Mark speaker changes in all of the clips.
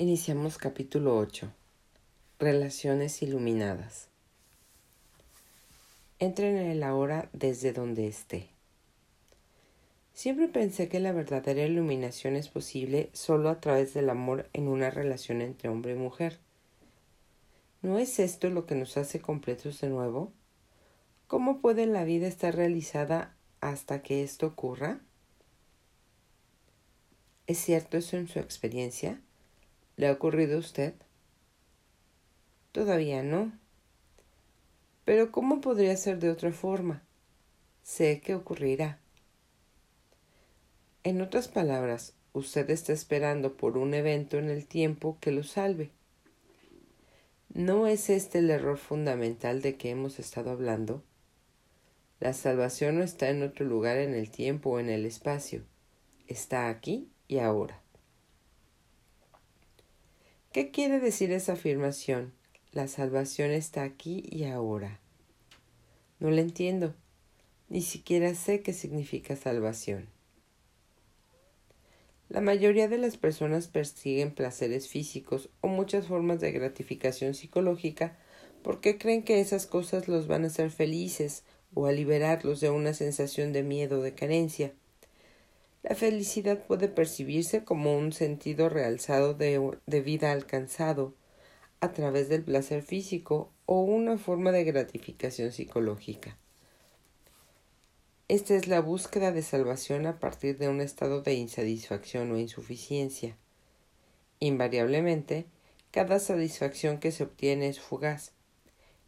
Speaker 1: Iniciamos capítulo 8. Relaciones iluminadas. Entren en el ahora desde donde esté. Siempre pensé que la verdadera iluminación es posible solo a través del amor en una relación entre hombre y mujer. ¿No es esto lo que nos hace completos de nuevo? ¿Cómo puede la vida estar realizada hasta que esto ocurra? ¿Es cierto eso en su experiencia? ¿Le ha ocurrido a usted? Todavía no. Pero ¿cómo podría ser de otra forma? Sé que ocurrirá. En otras palabras, usted está esperando por un evento en el tiempo que lo salve. ¿No es este el error fundamental de que hemos estado hablando? La salvación no está en otro lugar en el tiempo o en el espacio. Está aquí y ahora. ¿Qué quiere decir esa afirmación? La salvación está aquí y ahora. No la entiendo. Ni siquiera sé qué significa salvación. La mayoría de las personas persiguen placeres físicos o muchas formas de gratificación psicológica porque creen que esas cosas los van a hacer felices o a liberarlos de una sensación de miedo o de carencia. La felicidad puede percibirse como un sentido realzado de, de vida alcanzado a través del placer físico o una forma de gratificación psicológica. Esta es la búsqueda de salvación a partir de un estado de insatisfacción o insuficiencia. Invariablemente, cada satisfacción que se obtiene es fugaz,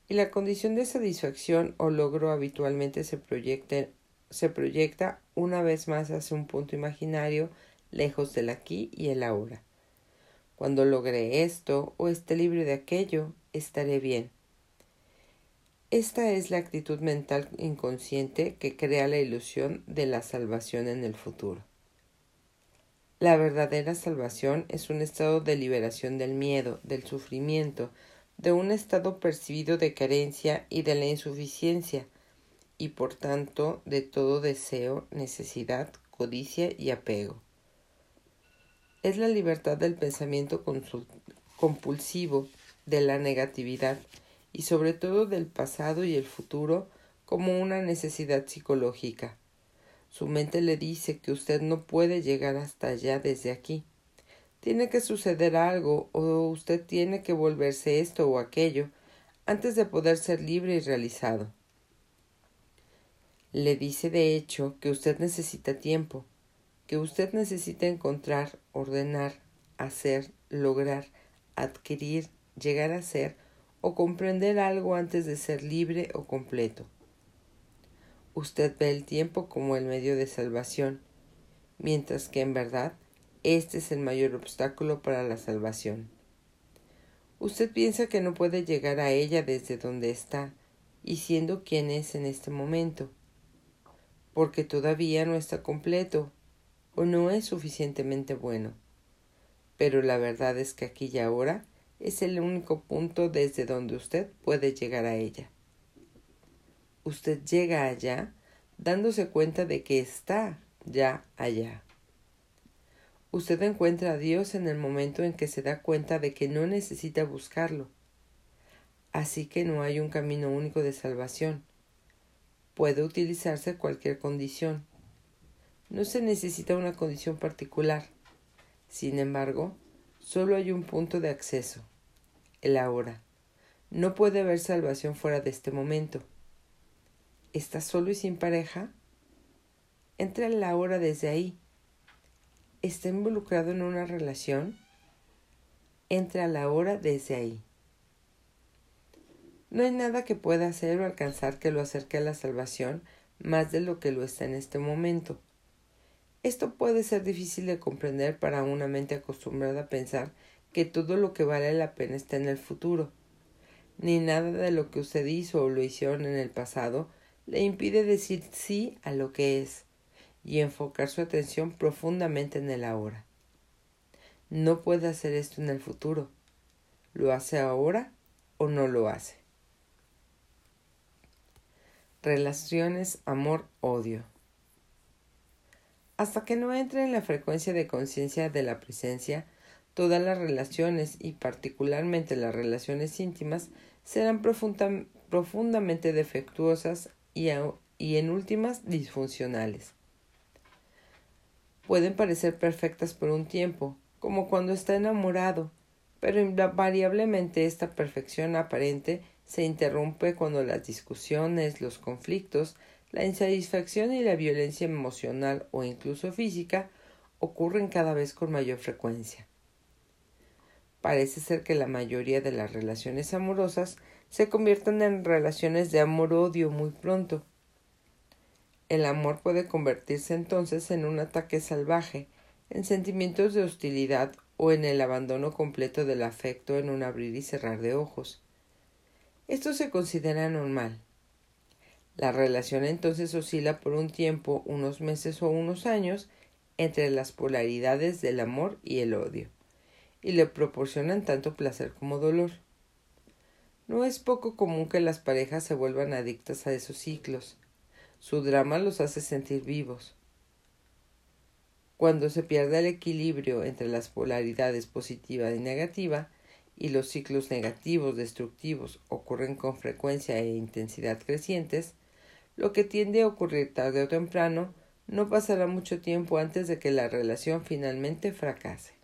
Speaker 1: y la condición de satisfacción o logro habitualmente se proyecta, se proyecta una vez más hacia un punto imaginario lejos del aquí y el ahora. Cuando logre esto o esté libre de aquello, estaré bien esta es la actitud mental inconsciente que crea la ilusión de la salvación en el futuro. La verdadera salvación es un estado de liberación del miedo, del sufrimiento, de un estado percibido de carencia y de la insuficiencia, y por tanto de todo deseo, necesidad, codicia y apego. Es la libertad del pensamiento compulsivo, de la negatividad, y sobre todo del pasado y el futuro como una necesidad psicológica. Su mente le dice que usted no puede llegar hasta allá desde aquí. Tiene que suceder algo o usted tiene que volverse esto o aquello antes de poder ser libre y realizado. Le dice de hecho que usted necesita tiempo, que usted necesita encontrar, ordenar, hacer, lograr, adquirir, llegar a ser o comprender algo antes de ser libre o completo. Usted ve el tiempo como el medio de salvación, mientras que en verdad este es el mayor obstáculo para la salvación. Usted piensa que no puede llegar a ella desde donde está y siendo quien es en este momento, porque todavía no está completo o no es suficientemente bueno. Pero la verdad es que aquí y ahora es el único punto desde donde usted puede llegar a ella. Usted llega allá dándose cuenta de que está ya allá. Usted encuentra a Dios en el momento en que se da cuenta de que no necesita buscarlo. Así que no hay un camino único de salvación. Puede utilizarse cualquier condición. No se necesita una condición particular. Sin embargo, solo hay un punto de acceso el ahora. No puede haber salvación fuera de este momento. ¿Está solo y sin pareja? Entra en la hora desde ahí. ¿Está involucrado en una relación? Entra a la hora desde ahí. No hay nada que pueda hacer o alcanzar que lo acerque a la salvación más de lo que lo está en este momento. Esto puede ser difícil de comprender para una mente acostumbrada a pensar que todo lo que vale la pena está en el futuro. Ni nada de lo que usted hizo o lo hicieron en el pasado le impide decir sí a lo que es y enfocar su atención profundamente en el ahora. No puede hacer esto en el futuro. ¿Lo hace ahora o no lo hace? Relaciones amor-odio. Hasta que no entre en la frecuencia de conciencia de la presencia, todas las relaciones y particularmente las relaciones íntimas serán profundamente defectuosas y, y en últimas disfuncionales. Pueden parecer perfectas por un tiempo, como cuando está enamorado, pero invariablemente esta perfección aparente se interrumpe cuando las discusiones, los conflictos, la insatisfacción y la violencia emocional o incluso física ocurren cada vez con mayor frecuencia. Parece ser que la mayoría de las relaciones amorosas se convierten en relaciones de amor-odio muy pronto. El amor puede convertirse entonces en un ataque salvaje, en sentimientos de hostilidad o en el abandono completo del afecto en un abrir y cerrar de ojos. Esto se considera normal. La relación entonces oscila por un tiempo, unos meses o unos años, entre las polaridades del amor y el odio, y le proporcionan tanto placer como dolor. No es poco común que las parejas se vuelvan adictas a esos ciclos. Su drama los hace sentir vivos. Cuando se pierde el equilibrio entre las polaridades positiva y negativa, y los ciclos negativos destructivos ocurren con frecuencia e intensidad crecientes, lo que tiende a ocurrir tarde o temprano no pasará mucho tiempo antes de que la relación finalmente fracase.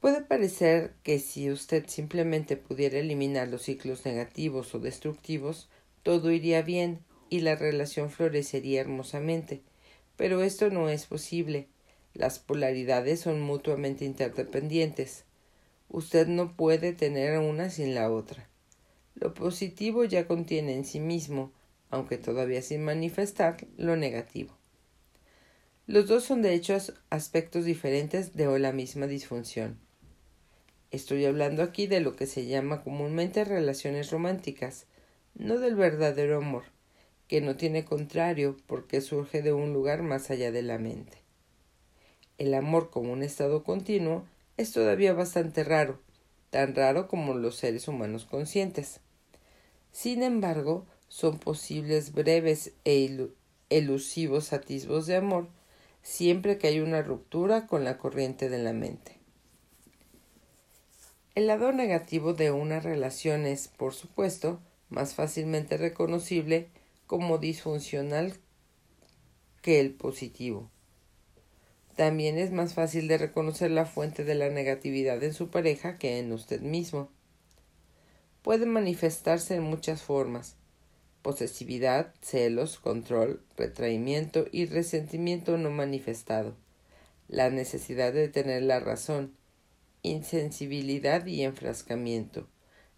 Speaker 1: Puede parecer que si usted simplemente pudiera eliminar los ciclos negativos o destructivos, todo iría bien y la relación florecería hermosamente, pero esto no es posible. Las polaridades son mutuamente interdependientes. Usted no puede tener una sin la otra. Lo positivo ya contiene en sí mismo, aunque todavía sin manifestar, lo negativo. Los dos son de hecho aspectos diferentes de la misma disfunción. Estoy hablando aquí de lo que se llama comúnmente relaciones románticas, no del verdadero amor, que no tiene contrario porque surge de un lugar más allá de la mente. El amor como un estado continuo es todavía bastante raro, tan raro como los seres humanos conscientes. Sin embargo, son posibles breves e elusivos atisbos de amor siempre que hay una ruptura con la corriente de la mente. El lado negativo de una relación es, por supuesto, más fácilmente reconocible como disfuncional que el positivo. También es más fácil de reconocer la fuente de la negatividad en su pareja que en usted mismo. Puede manifestarse en muchas formas. Posesividad, celos, control, retraimiento y resentimiento no manifestado, la necesidad de tener la razón, insensibilidad y enfrascamiento,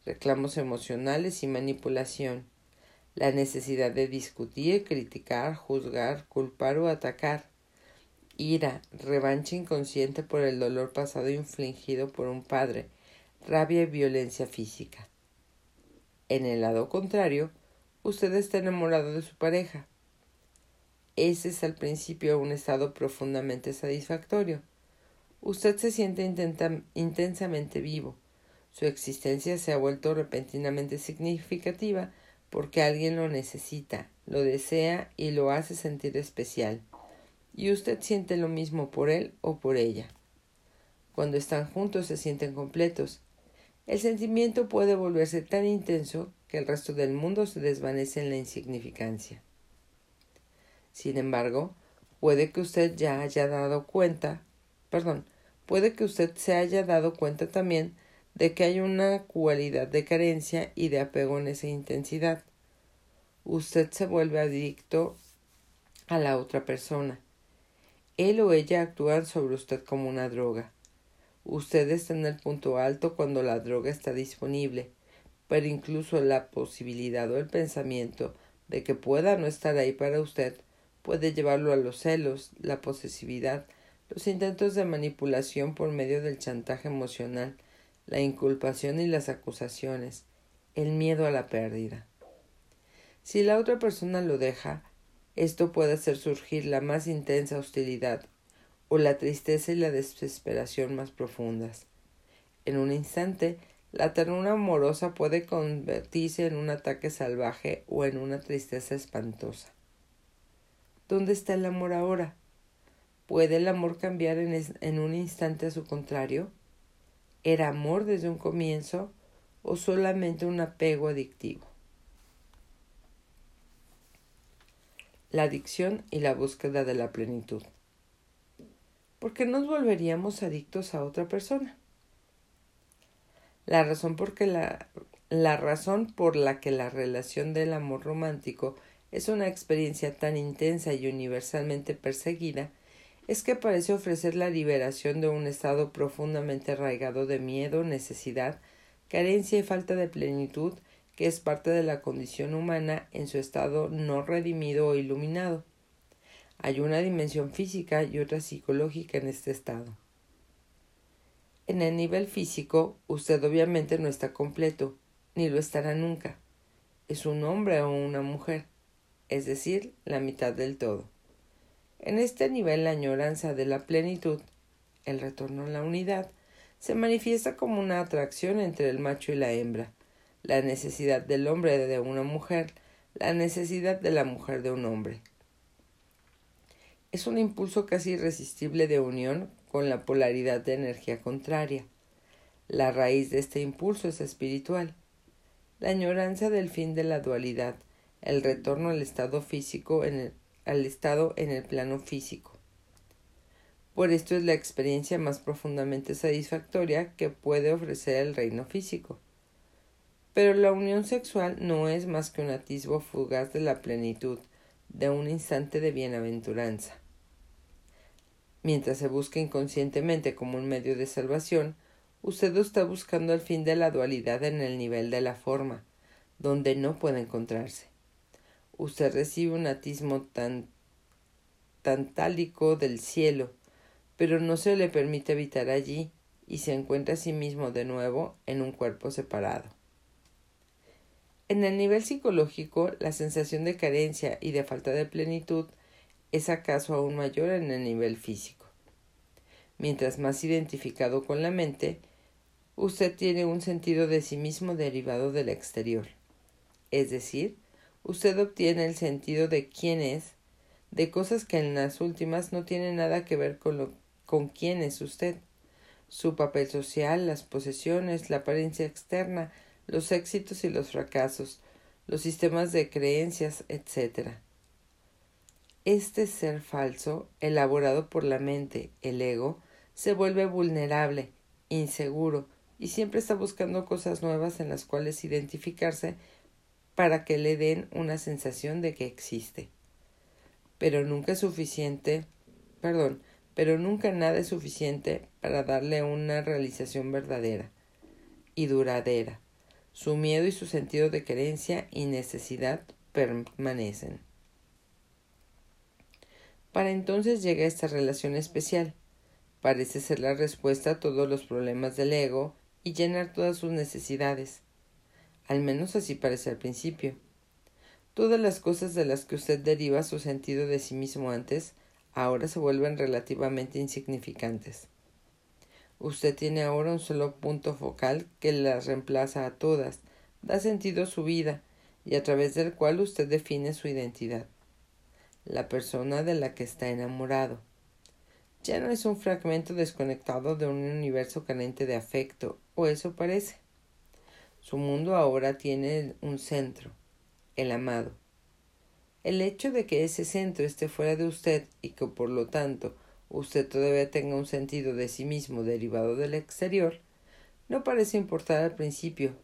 Speaker 1: reclamos emocionales y manipulación, la necesidad de discutir, criticar, juzgar, culpar o atacar, ira, revancha inconsciente por el dolor pasado infligido por un padre, rabia y violencia física. En el lado contrario, usted está enamorado de su pareja. Ese es al principio un estado profundamente satisfactorio Usted se siente intensamente vivo. Su existencia se ha vuelto repentinamente significativa porque alguien lo necesita, lo desea y lo hace sentir especial. Y usted siente lo mismo por él o por ella. Cuando están juntos se sienten completos. El sentimiento puede volverse tan intenso que el resto del mundo se desvanece en la insignificancia. Sin embargo, puede que usted ya haya dado cuenta, perdón, puede que usted se haya dado cuenta también de que hay una cualidad de carencia y de apego en esa intensidad. Usted se vuelve adicto a la otra persona. Él o ella actúan sobre usted como una droga. Usted está en el punto alto cuando la droga está disponible, pero incluso la posibilidad o el pensamiento de que pueda no estar ahí para usted puede llevarlo a los celos, la posesividad, los intentos de manipulación por medio del chantaje emocional, la inculpación y las acusaciones, el miedo a la pérdida. Si la otra persona lo deja, esto puede hacer surgir la más intensa hostilidad o la tristeza y la desesperación más profundas. En un instante, la ternura amorosa puede convertirse en un ataque salvaje o en una tristeza espantosa. ¿Dónde está el amor ahora? ¿Puede el amor cambiar en, en un instante a su contrario? ¿Era amor desde un comienzo o solamente un apego adictivo? La adicción y la búsqueda de la plenitud. ¿Por qué nos volveríamos adictos a otra persona? La razón, porque la, la razón por la que la relación del amor romántico es una experiencia tan intensa y universalmente perseguida es que parece ofrecer la liberación de un estado profundamente arraigado de miedo, necesidad, carencia y falta de plenitud que es parte de la condición humana en su estado no redimido o iluminado. Hay una dimensión física y otra psicológica en este estado. En el nivel físico, usted obviamente no está completo, ni lo estará nunca. Es un hombre o una mujer, es decir, la mitad del todo. En este nivel la añoranza de la plenitud, el retorno a la unidad, se manifiesta como una atracción entre el macho y la hembra, la necesidad del hombre de una mujer, la necesidad de la mujer de un hombre. Es un impulso casi irresistible de unión con la polaridad de energía contraria. La raíz de este impulso es espiritual. La añoranza del fin de la dualidad, el retorno al estado físico en el, al estado en el plano físico. Por esto es la experiencia más profundamente satisfactoria que puede ofrecer el reino físico. Pero la unión sexual no es más que un atisbo fugaz de la plenitud, de un instante de bienaventuranza mientras se busca inconscientemente como un medio de salvación, usted está buscando el fin de la dualidad en el nivel de la forma, donde no puede encontrarse. Usted recibe un atismo tan tantálico del cielo, pero no se le permite habitar allí y se encuentra a sí mismo de nuevo en un cuerpo separado. En el nivel psicológico, la sensación de carencia y de falta de plenitud es acaso aún mayor en el nivel físico. Mientras más identificado con la mente, usted tiene un sentido de sí mismo derivado del exterior. Es decir, usted obtiene el sentido de quién es, de cosas que en las últimas no tienen nada que ver con, lo, con quién es usted. Su papel social, las posesiones, la apariencia externa, los éxitos y los fracasos, los sistemas de creencias, etc. Este ser falso, elaborado por la mente, el ego, se vuelve vulnerable, inseguro, y siempre está buscando cosas nuevas en las cuales identificarse para que le den una sensación de que existe. Pero nunca es suficiente, perdón, pero nunca nada es suficiente para darle una realización verdadera y duradera. Su miedo y su sentido de querencia y necesidad permanecen. Para entonces llega esta relación especial, parece ser la respuesta a todos los problemas del ego y llenar todas sus necesidades. Al menos así parece al principio. Todas las cosas de las que usted deriva su sentido de sí mismo antes, ahora se vuelven relativamente insignificantes. Usted tiene ahora un solo punto focal que las reemplaza a todas, da sentido a su vida y a través del cual usted define su identidad, la persona de la que está enamorado ya no es un fragmento desconectado de un universo carente de afecto, o eso parece. Su mundo ahora tiene un centro, el amado. El hecho de que ese centro esté fuera de usted y que por lo tanto usted todavía tenga un sentido de sí mismo derivado del exterior, no parece importar al principio.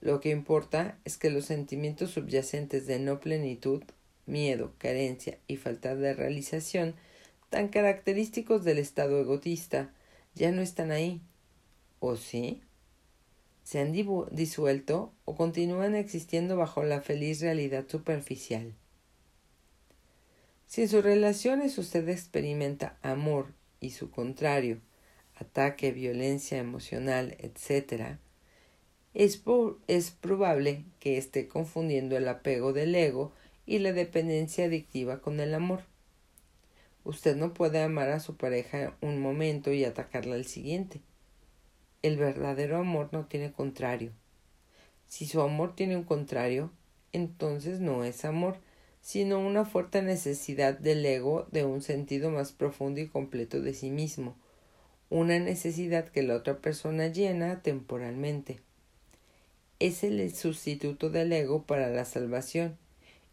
Speaker 1: Lo que importa es que los sentimientos subyacentes de no plenitud, miedo, carencia y falta de realización tan característicos del estado egotista ya no están ahí. ¿O sí? ¿Se han disuelto o continúan existiendo bajo la feliz realidad superficial? Si en sus relaciones usted experimenta amor y su contrario, ataque, violencia emocional, etc., es, es probable que esté confundiendo el apego del ego y la dependencia adictiva con el amor. Usted no puede amar a su pareja un momento y atacarla al siguiente. El verdadero amor no tiene contrario. Si su amor tiene un contrario, entonces no es amor, sino una fuerte necesidad del ego de un sentido más profundo y completo de sí mismo, una necesidad que la otra persona llena temporalmente. Es el sustituto del ego para la salvación,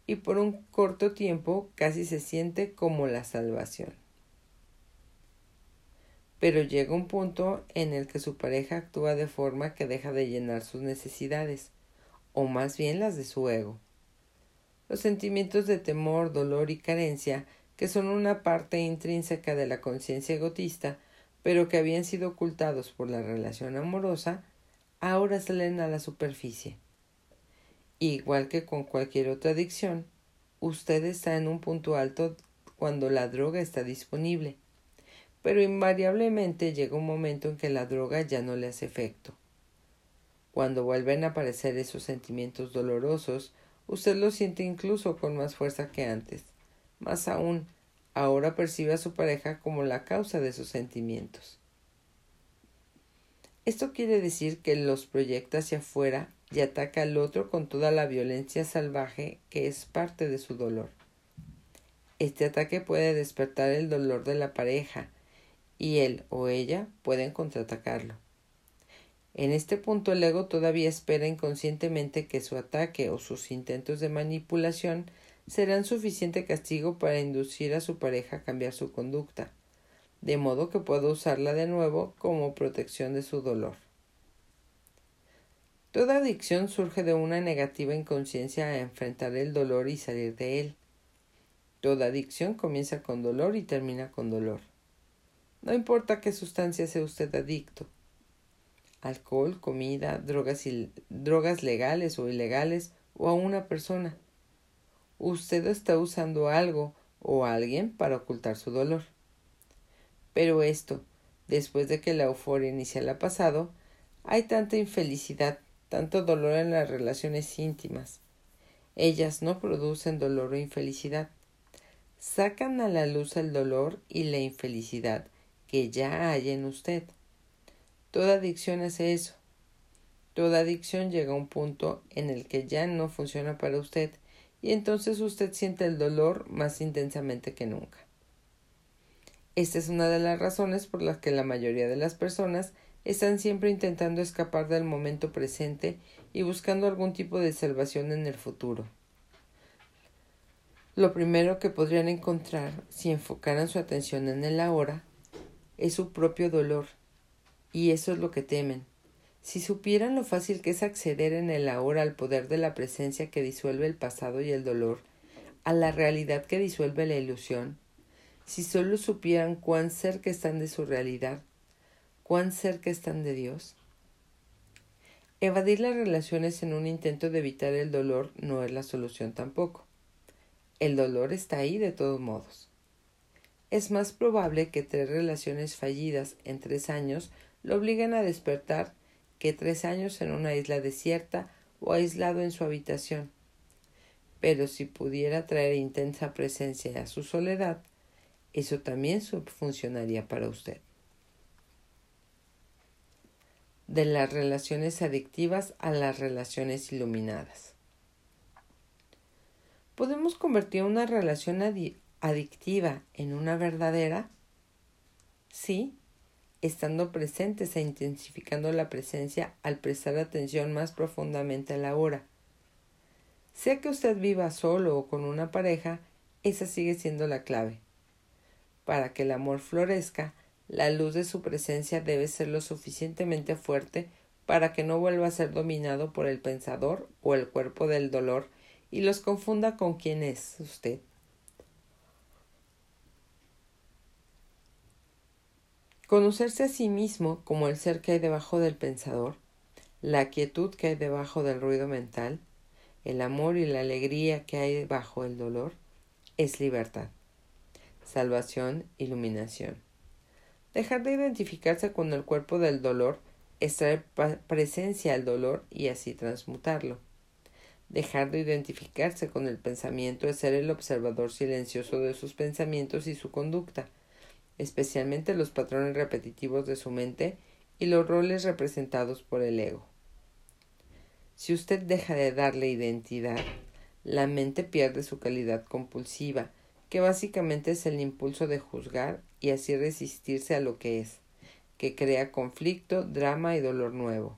Speaker 1: y por un corto tiempo casi se siente como la salvación. Pero llega un punto en el que su pareja actúa de forma que deja de llenar sus necesidades, o más bien las de su ego. Los sentimientos de temor, dolor y carencia, que son una parte intrínseca de la conciencia egotista, pero que habían sido ocultados por la relación amorosa, ahora salen a la superficie. Igual que con cualquier otra adicción, usted está en un punto alto cuando la droga está disponible, pero invariablemente llega un momento en que la droga ya no le hace efecto. Cuando vuelven a aparecer esos sentimientos dolorosos, Usted lo siente incluso con más fuerza que antes. Más aún, ahora percibe a su pareja como la causa de sus sentimientos. Esto quiere decir que los proyecta hacia afuera y ataca al otro con toda la violencia salvaje que es parte de su dolor. Este ataque puede despertar el dolor de la pareja y él o ella pueden contraatacarlo. En este punto el ego todavía espera inconscientemente que su ataque o sus intentos de manipulación serán suficiente castigo para inducir a su pareja a cambiar su conducta, de modo que pueda usarla de nuevo como protección de su dolor. Toda adicción surge de una negativa inconsciencia a enfrentar el dolor y salir de él. Toda adicción comienza con dolor y termina con dolor. No importa qué sustancia sea usted adicto, alcohol, comida, drogas, drogas legales o ilegales o a una persona. Usted está usando algo o alguien para ocultar su dolor. Pero esto, después de que la euforia inicial ha pasado, hay tanta infelicidad, tanto dolor en las relaciones íntimas. Ellas no producen dolor o infelicidad. Sacan a la luz el dolor y la infelicidad que ya hay en usted. Toda adicción hace eso. Toda adicción llega a un punto en el que ya no funciona para usted y entonces usted siente el dolor más intensamente que nunca. Esta es una de las razones por las que la mayoría de las personas están siempre intentando escapar del momento presente y buscando algún tipo de salvación en el futuro. Lo primero que podrían encontrar si enfocaran su atención en el ahora es su propio dolor y eso es lo que temen. Si supieran lo fácil que es acceder en el ahora al poder de la presencia que disuelve el pasado y el dolor, a la realidad que disuelve la ilusión, si solo supieran cuán cerca están de su realidad, cuán cerca están de Dios. Evadir las relaciones en un intento de evitar el dolor no es la solución tampoco. El dolor está ahí de todos modos. Es más probable que tres relaciones fallidas en tres años lo obligan a despertar que tres años en una isla desierta o aislado en su habitación. Pero si pudiera traer intensa presencia a su soledad, eso también funcionaría para usted. De las relaciones adictivas a las relaciones iluminadas. ¿Podemos convertir una relación adictiva en una verdadera? Sí, estando presentes e intensificando la presencia al prestar atención más profundamente a la hora. Sea que usted viva solo o con una pareja, esa sigue siendo la clave. Para que el amor florezca, la luz de su presencia debe ser lo suficientemente fuerte para que no vuelva a ser dominado por el pensador o el cuerpo del dolor y los confunda con quién es usted. Conocerse a sí mismo como el ser que hay debajo del pensador, la quietud que hay debajo del ruido mental, el amor y la alegría que hay debajo del dolor, es libertad, salvación, iluminación. Dejar de identificarse con el cuerpo del dolor es traer presencia al dolor y así transmutarlo. Dejar de identificarse con el pensamiento es ser el observador silencioso de sus pensamientos y su conducta especialmente los patrones repetitivos de su mente y los roles representados por el ego. Si usted deja de darle identidad, la mente pierde su calidad compulsiva, que básicamente es el impulso de juzgar y así resistirse a lo que es, que crea conflicto, drama y dolor nuevo.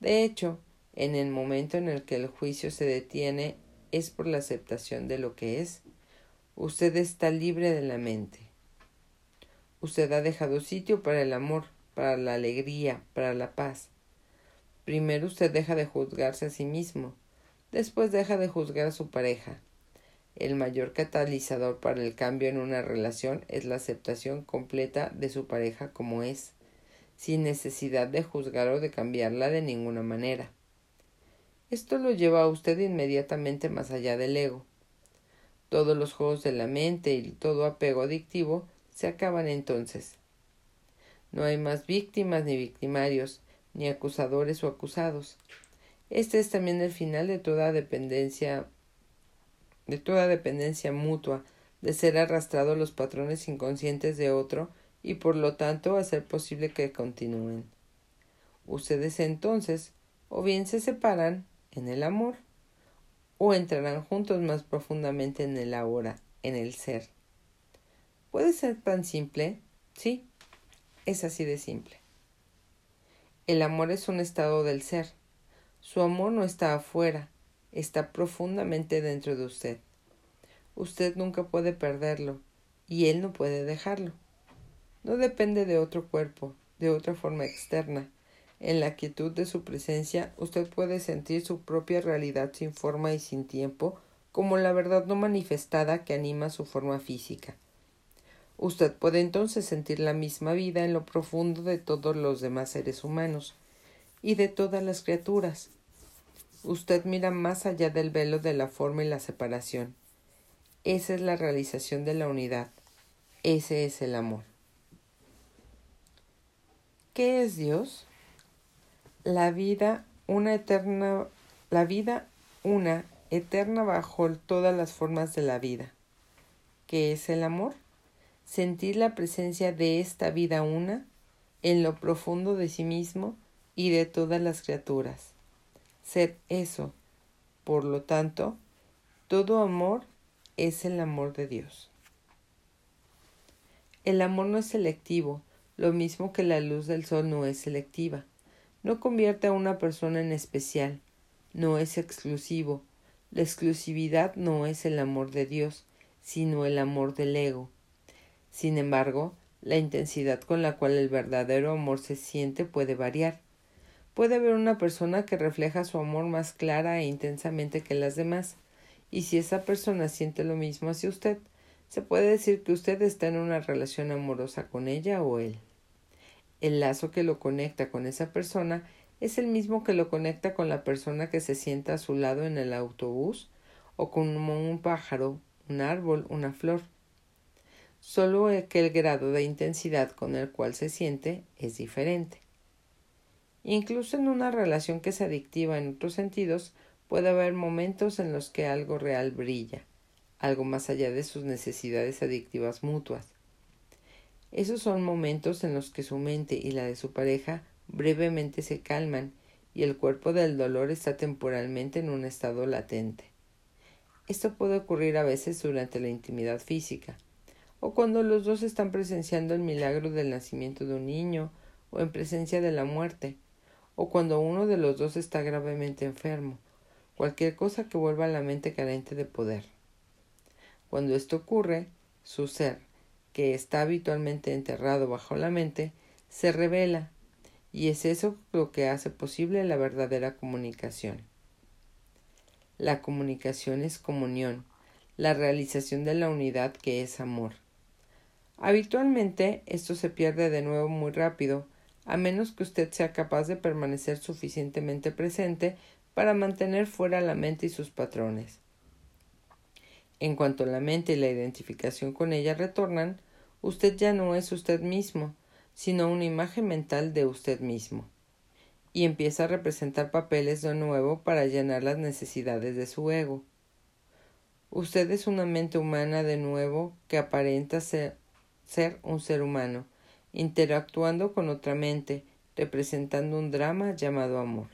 Speaker 1: De hecho, en el momento en el que el juicio se detiene es por la aceptación de lo que es, usted está libre de la mente. Usted ha dejado sitio para el amor, para la alegría, para la paz. Primero usted deja de juzgarse a sí mismo, después deja de juzgar a su pareja. El mayor catalizador para el cambio en una relación es la aceptación completa de su pareja como es, sin necesidad de juzgar o de cambiarla de ninguna manera. Esto lo lleva a usted inmediatamente más allá del ego. Todos los juegos de la mente y todo apego adictivo se acaban entonces. No hay más víctimas ni victimarios, ni acusadores o acusados. Este es también el final de toda dependencia de toda dependencia mutua, de ser arrastrado a los patrones inconscientes de otro y por lo tanto hacer posible que continúen. Ustedes entonces o bien se separan en el amor o entrarán juntos más profundamente en el ahora, en el ser. ¿Puede ser tan simple? Sí, es así de simple. El amor es un estado del ser. Su amor no está afuera, está profundamente dentro de usted. Usted nunca puede perderlo y él no puede dejarlo. No depende de otro cuerpo, de otra forma externa. En la quietud de su presencia usted puede sentir su propia realidad sin forma y sin tiempo, como la verdad no manifestada que anima su forma física. Usted puede entonces sentir la misma vida en lo profundo de todos los demás seres humanos y de todas las criaturas. Usted mira más allá del velo de la forma y la separación. Esa es la realización de la unidad. Ese es el amor. ¿Qué es Dios? La vida, una eterna, la vida, una eterna bajo todas las formas de la vida. ¿Qué es el amor? Sentir la presencia de esta vida una en lo profundo de sí mismo y de todas las criaturas. Ser eso. Por lo tanto, todo amor es el amor de Dios. El amor no es selectivo, lo mismo que la luz del sol no es selectiva. No convierte a una persona en especial, no es exclusivo. La exclusividad no es el amor de Dios, sino el amor del ego. Sin embargo, la intensidad con la cual el verdadero amor se siente puede variar. Puede haber una persona que refleja su amor más clara e intensamente que las demás, y si esa persona siente lo mismo hacia usted, se puede decir que usted está en una relación amorosa con ella o él. El lazo que lo conecta con esa persona es el mismo que lo conecta con la persona que se sienta a su lado en el autobús o con un pájaro, un árbol, una flor. Solo que el grado de intensidad con el cual se siente es diferente. Incluso en una relación que es adictiva en otros sentidos, puede haber momentos en los que algo real brilla, algo más allá de sus necesidades adictivas mutuas. Esos son momentos en los que su mente y la de su pareja brevemente se calman y el cuerpo del dolor está temporalmente en un estado latente. Esto puede ocurrir a veces durante la intimidad física, o cuando los dos están presenciando el milagro del nacimiento de un niño, o en presencia de la muerte, o cuando uno de los dos está gravemente enfermo, cualquier cosa que vuelva a la mente carente de poder. Cuando esto ocurre, su ser, que está habitualmente enterrado bajo la mente, se revela, y es eso lo que hace posible la verdadera comunicación. La comunicación es comunión, la realización de la unidad que es amor. Habitualmente esto se pierde de nuevo muy rápido, a menos que usted sea capaz de permanecer suficientemente presente para mantener fuera la mente y sus patrones. En cuanto la mente y la identificación con ella retornan, usted ya no es usted mismo, sino una imagen mental de usted mismo, y empieza a representar papeles de nuevo para llenar las necesidades de su ego. Usted es una mente humana de nuevo que aparenta ser, ser un ser humano, interactuando con otra mente, representando un drama llamado amor.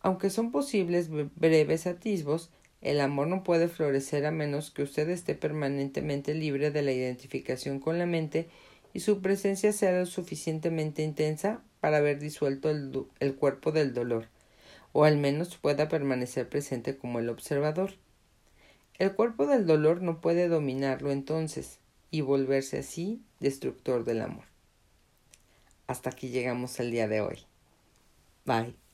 Speaker 1: Aunque son posibles breves atisbos, el amor no puede florecer a menos que usted esté permanentemente libre de la identificación con la mente y su presencia sea lo suficientemente intensa para haber disuelto el, el, cuerpo del dolor, o al menos pueda permanecer presente como el observador. El cuerpo del dolor no puede dominarlo entonces y volverse así destructor del amor. Hasta aquí llegamos el día de hoy. Bye.